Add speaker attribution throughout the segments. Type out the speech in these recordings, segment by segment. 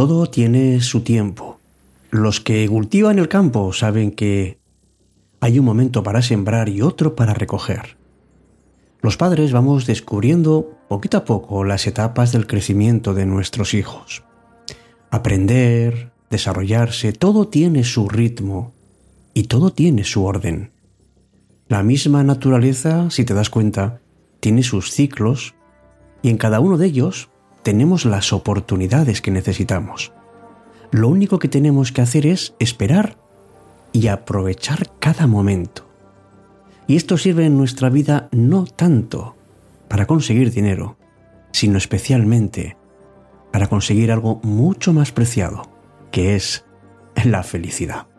Speaker 1: Todo tiene su tiempo. Los que cultivan el campo saben que hay un momento para sembrar y otro para recoger. Los padres vamos descubriendo poquito a poco las etapas del crecimiento de nuestros hijos. Aprender, desarrollarse, todo tiene su ritmo y todo tiene su orden. La misma naturaleza, si te das cuenta, tiene sus ciclos y en cada uno de ellos tenemos las oportunidades que necesitamos. Lo único que tenemos que hacer es esperar y aprovechar cada momento. Y esto sirve en nuestra vida no tanto para conseguir dinero, sino especialmente para conseguir algo mucho más preciado, que es la felicidad.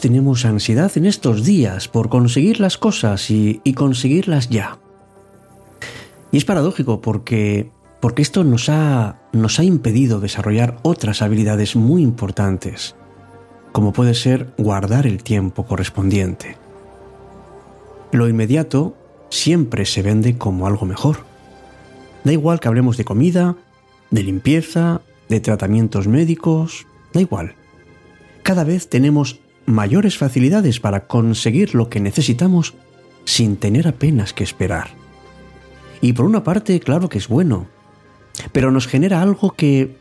Speaker 1: Tenemos ansiedad en estos días por conseguir las cosas y, conseguirlas ya. Y es paradójico porque, porque esto nos ha, nos ha impedido desarrollar otras habilidades muy importantes, como puede ser guardar el tiempo correspondiente. Lo inmediato siempre se vende como algo mejor. Da igual que hablemos de comida, de limpieza, de tratamientos médicos, da igual. Cada vez tenemos mayores facilidades para conseguir lo que necesitamos sin tener apenas que esperar. Y por una parte, claro que es bueno, pero nos genera algo que,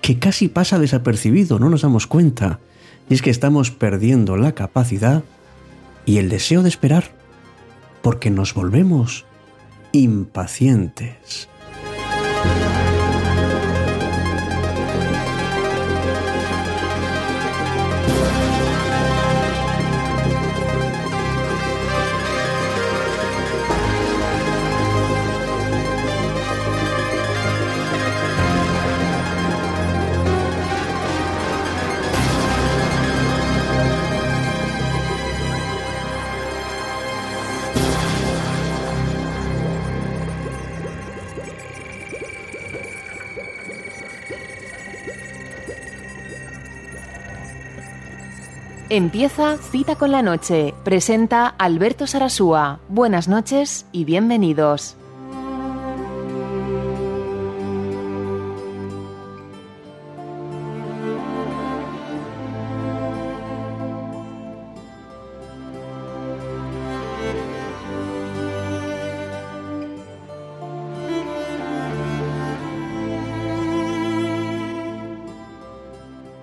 Speaker 1: que casi pasa desapercibido, no nos damos cuenta, y es que estamos perdiendo la capacidad y el deseo de esperar, porque nos volvemos impacientes.
Speaker 2: Empieza Cita con la Noche. Presenta Alberto Sarasúa. Buenas noches y bienvenidos.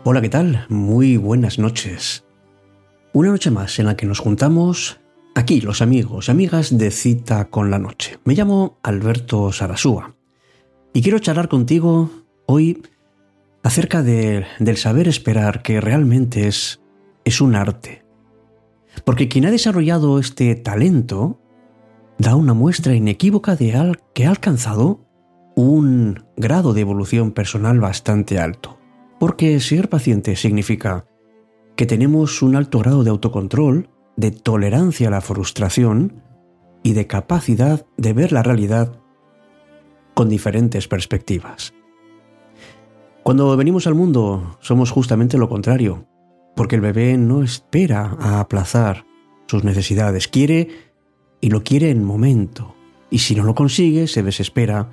Speaker 1: Hola, ¿qué tal? Muy buenas noches. Una noche más en la que nos juntamos aquí los amigos amigas de Cita con la Noche. Me llamo Alberto Sarasúa y quiero charlar contigo hoy acerca del saber esperar que realmente es, es un arte. Porque quien ha desarrollado este talento da una muestra inequívoca de al, que ha alcanzado un grado de evolución personal bastante alto. Porque ser paciente significa que tenemos un alto grado de autocontrol, de tolerancia a la frustración y de capacidad de ver la realidad con diferentes perspectivas. Cuando venimos al mundo somos justamente lo contrario, porque el bebé no espera a aplazar sus necesidades, quiere y lo quiere en momento, y si no lo consigue se desespera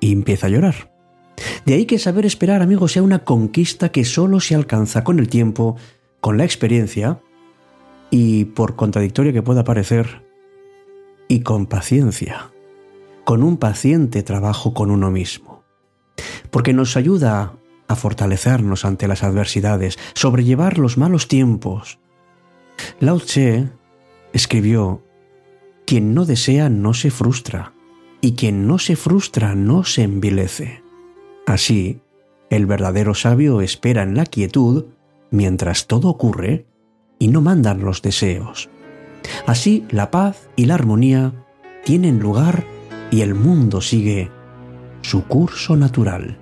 Speaker 1: y empieza a llorar. De ahí que saber esperar, amigos, sea una conquista que solo se alcanza con el tiempo, con la experiencia y, por contradictoria que pueda parecer, y con paciencia, con un paciente trabajo con uno mismo. Porque nos ayuda a fortalecernos ante las adversidades, sobrellevar los malos tiempos. Lao Tse escribió, quien no desea no se frustra, y quien no se frustra no se envilece. Así, el verdadero sabio espera en la quietud mientras todo ocurre y no mandan los deseos. Así la paz y la armonía tienen lugar y el mundo sigue su curso natural.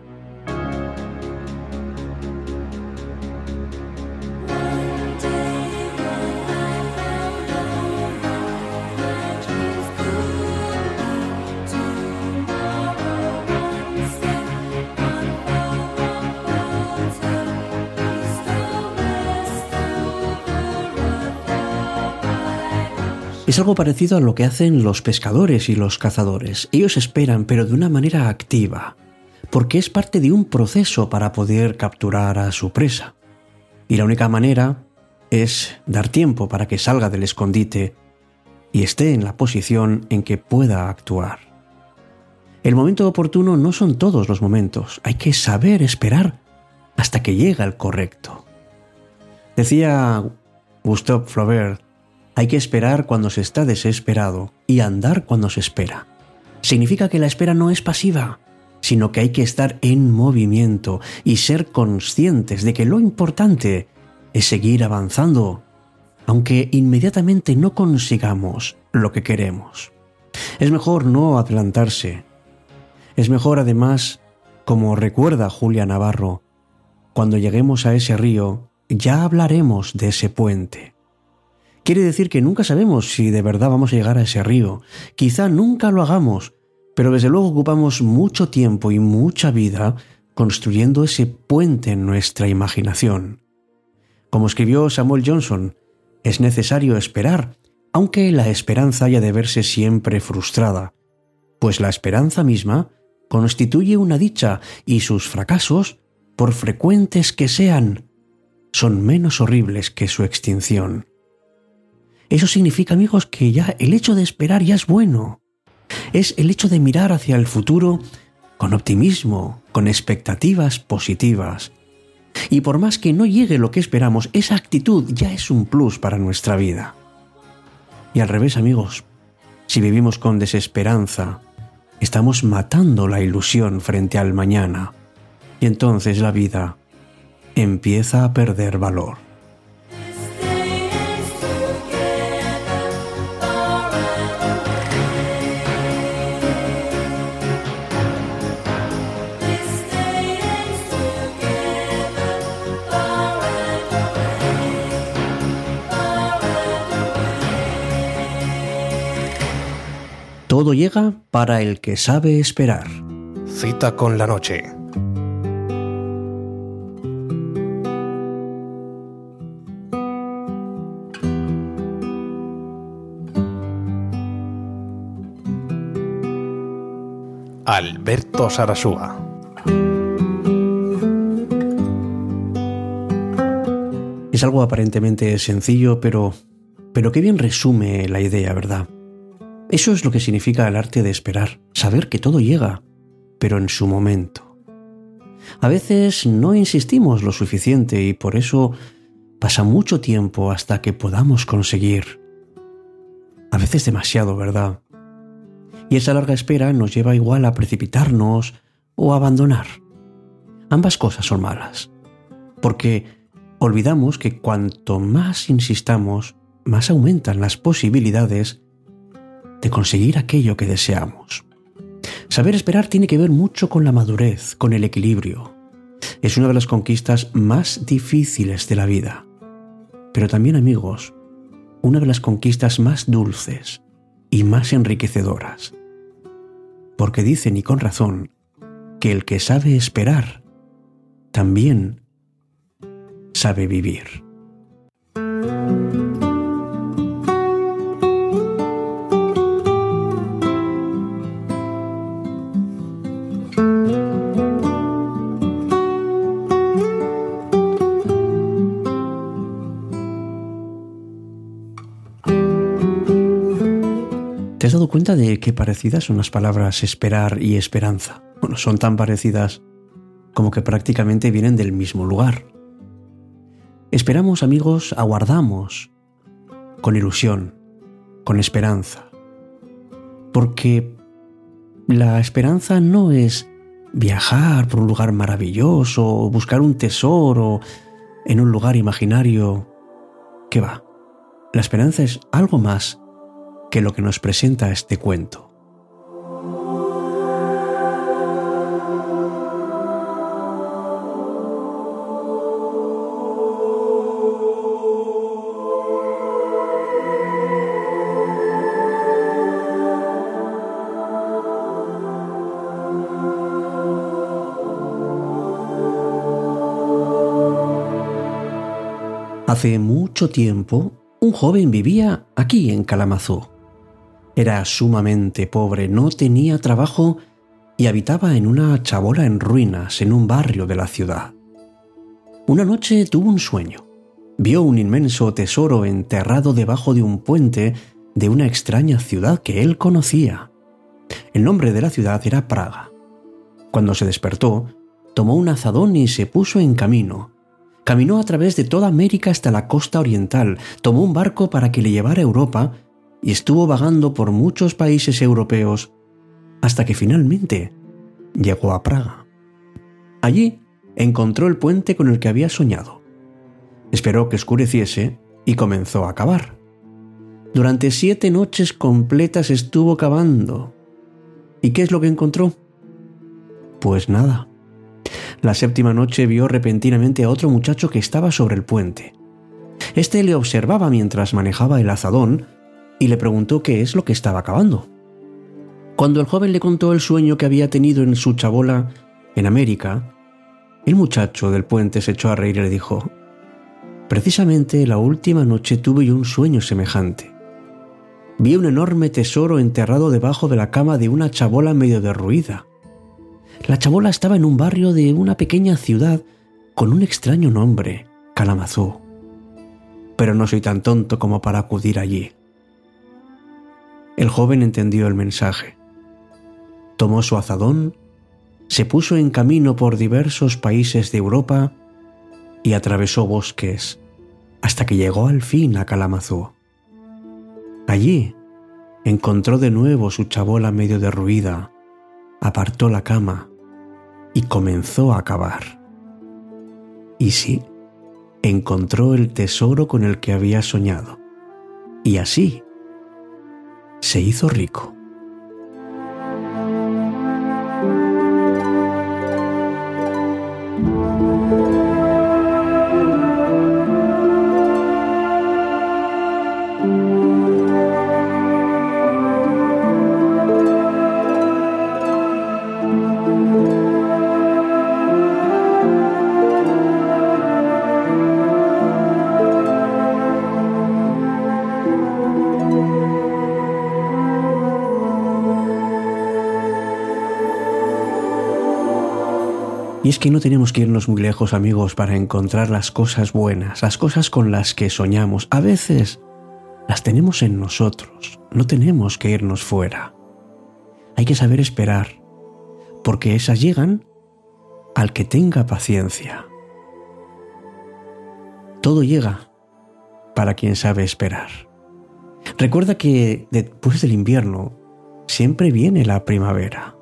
Speaker 1: Es algo parecido a lo que hacen los pescadores y los cazadores. Ellos esperan, pero de una manera activa, porque es parte de un proceso para poder capturar a su presa. Y la única manera es dar tiempo para que salga del escondite y esté en la posición en que pueda actuar. El momento oportuno no son todos los momentos, hay que saber esperar hasta que llega el correcto. Decía Gustave Flaubert, hay que esperar cuando se está desesperado y andar cuando se espera. Significa que la espera no es pasiva, sino que hay que estar en movimiento y ser conscientes de que lo importante es seguir avanzando, aunque inmediatamente no consigamos lo que queremos. Es mejor no adelantarse. Es mejor además, como recuerda Julia Navarro, cuando lleguemos a ese río, ya hablaremos de ese puente. Quiere decir que nunca sabemos si de verdad vamos a llegar a ese río. Quizá nunca lo hagamos, pero desde luego ocupamos mucho tiempo y mucha vida construyendo ese puente en nuestra imaginación. Como escribió Samuel Johnson, es necesario esperar, aunque la esperanza haya de verse siempre frustrada, pues la esperanza misma constituye una dicha y sus fracasos, por frecuentes que sean, son menos horribles que su extinción. Eso significa, amigos, que ya el hecho de esperar ya es bueno. Es el hecho de mirar hacia el futuro con optimismo, con expectativas positivas. Y por más que no llegue lo que esperamos, esa actitud ya es un plus para nuestra vida. Y al revés, amigos, si vivimos con desesperanza, estamos matando la ilusión frente al mañana. Y entonces la vida empieza a perder valor. Todo llega para el que sabe esperar.
Speaker 3: Cita con la noche. Alberto Sarasúa.
Speaker 1: Es algo aparentemente sencillo, pero pero qué bien resume la idea, ¿verdad? Eso es lo que significa el arte de esperar, saber que todo llega, pero en su momento. A veces no insistimos lo suficiente y por eso pasa mucho tiempo hasta que podamos conseguir. A veces demasiado, ¿verdad? Y esa larga espera nos lleva igual a precipitarnos o a abandonar. Ambas cosas son malas, porque olvidamos que cuanto más insistamos, más aumentan las posibilidades de conseguir aquello que deseamos. Saber esperar tiene que ver mucho con la madurez, con el equilibrio. Es una de las conquistas más difíciles de la vida. Pero también, amigos, una de las conquistas más dulces y más enriquecedoras. Porque dicen, y con razón, que el que sabe esperar, también sabe vivir. ¿Te has dado cuenta de qué parecidas son las palabras esperar y esperanza? Bueno, son tan parecidas como que prácticamente vienen del mismo lugar. Esperamos, amigos, aguardamos, con ilusión, con esperanza. Porque la esperanza no es viajar por un lugar maravilloso, buscar un tesoro en un lugar imaginario. ¿Qué va? La esperanza es algo más que lo que nos presenta este cuento. Hace mucho tiempo Un joven vivía aquí en Kalamazoo. Era sumamente pobre, no tenía trabajo y habitaba en una chabola en ruinas en un barrio de la ciudad. Una noche tuvo un sueño. Vio un inmenso tesoro enterrado debajo de un puente de una extraña ciudad que él conocía. El nombre de la ciudad era Praga. Cuando se despertó, tomó un azadón y se puso en camino. Caminó a través de toda América hasta la costa oriental, tomó un barco para que le llevara a Europa y estuvo vagando por muchos países europeos hasta que finalmente llegó a Praga. Allí encontró el puente con el que había soñado. Esperó que oscureciese y comenzó a cavar. Durante siete noches completas estuvo cavando. ¿Y qué es lo que encontró? Pues nada. La séptima noche vio repentinamente a otro muchacho que estaba sobre el puente. Este le observaba mientras manejaba el azadón y le preguntó qué es lo que estaba cavando. Cuando el joven le contó el sueño que había tenido en su chabola en América, el muchacho del puente se echó a reír y le dijo, Precisamente la última noche tuve un sueño semejante. Vi un enorme tesoro enterrado debajo de la cama de una chabola medio derruida. La chabola estaba en un barrio de una pequeña ciudad con un extraño nombre, Kalamazoo. Pero no soy tan tonto como para acudir allí. El joven entendió el mensaje. Tomó su azadón, se puso en camino por diversos países de Europa y atravesó bosques hasta que llegó al fin a Kalamazoo. Allí encontró de nuevo su chabola medio derruida, apartó la cama y comenzó a cavar. Y sí, encontró el tesoro con el que había soñado. Y así se hizo rico. Es que no tenemos que irnos muy lejos, amigos, para encontrar las cosas buenas, las cosas con las que soñamos. A veces las tenemos en nosotros, no tenemos que irnos fuera. Hay que saber esperar, porque esas llegan al que tenga paciencia. Todo llega para quien sabe esperar. Recuerda que después del invierno siempre viene la primavera.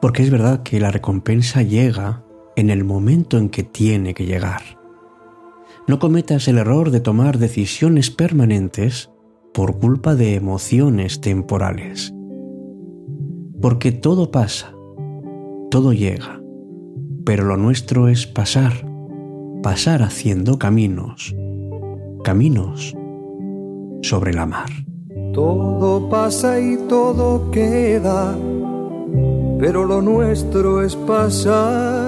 Speaker 1: Porque es verdad que la recompensa llega en el momento en que tiene que llegar. No cometas el error de tomar decisiones permanentes por culpa de emociones temporales. Porque todo pasa, todo llega, pero lo nuestro es pasar, pasar haciendo caminos, caminos sobre la mar.
Speaker 4: Todo pasa y todo queda pero lo nuestro es pasar,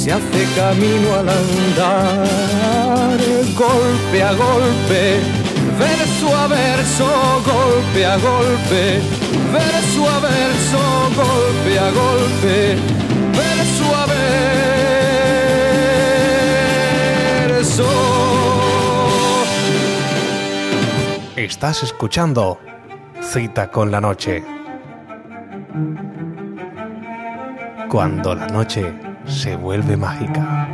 Speaker 4: se hace camino al andar, golpe a golpe, verso a verso, golpe a golpe, verso a verso, golpe a golpe, verso a verso.
Speaker 3: Estás escuchando Cita con la Noche. Cuando la noche se vuelve mágica.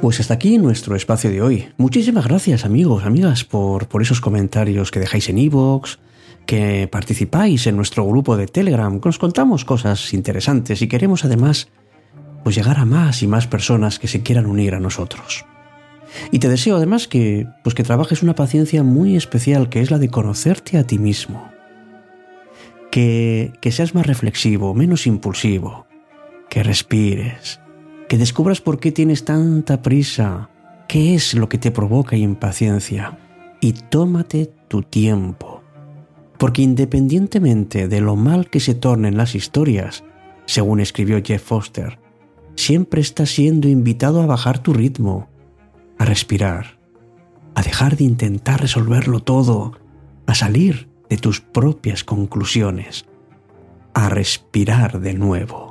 Speaker 1: Pues hasta aquí nuestro espacio de hoy. Muchísimas gracias amigos, amigas, por, por esos comentarios que dejáis en iVoox, que participáis en nuestro grupo de Telegram, que nos contamos cosas interesantes y queremos además pues llegar a más y más personas que se quieran unir a nosotros. Y te deseo además que pues que trabajes una paciencia muy especial que es la de conocerte a ti mismo. Que, que seas más reflexivo, menos impulsivo, que respires, que descubras por qué tienes tanta prisa, qué es lo que te provoca impaciencia y tómate tu tiempo. Porque independientemente de lo mal que se tornen las historias, según escribió Jeff Foster, siempre estás siendo invitado a bajar tu ritmo, a respirar, a dejar de intentar resolverlo todo, a salir de tus propias conclusiones, a respirar de nuevo.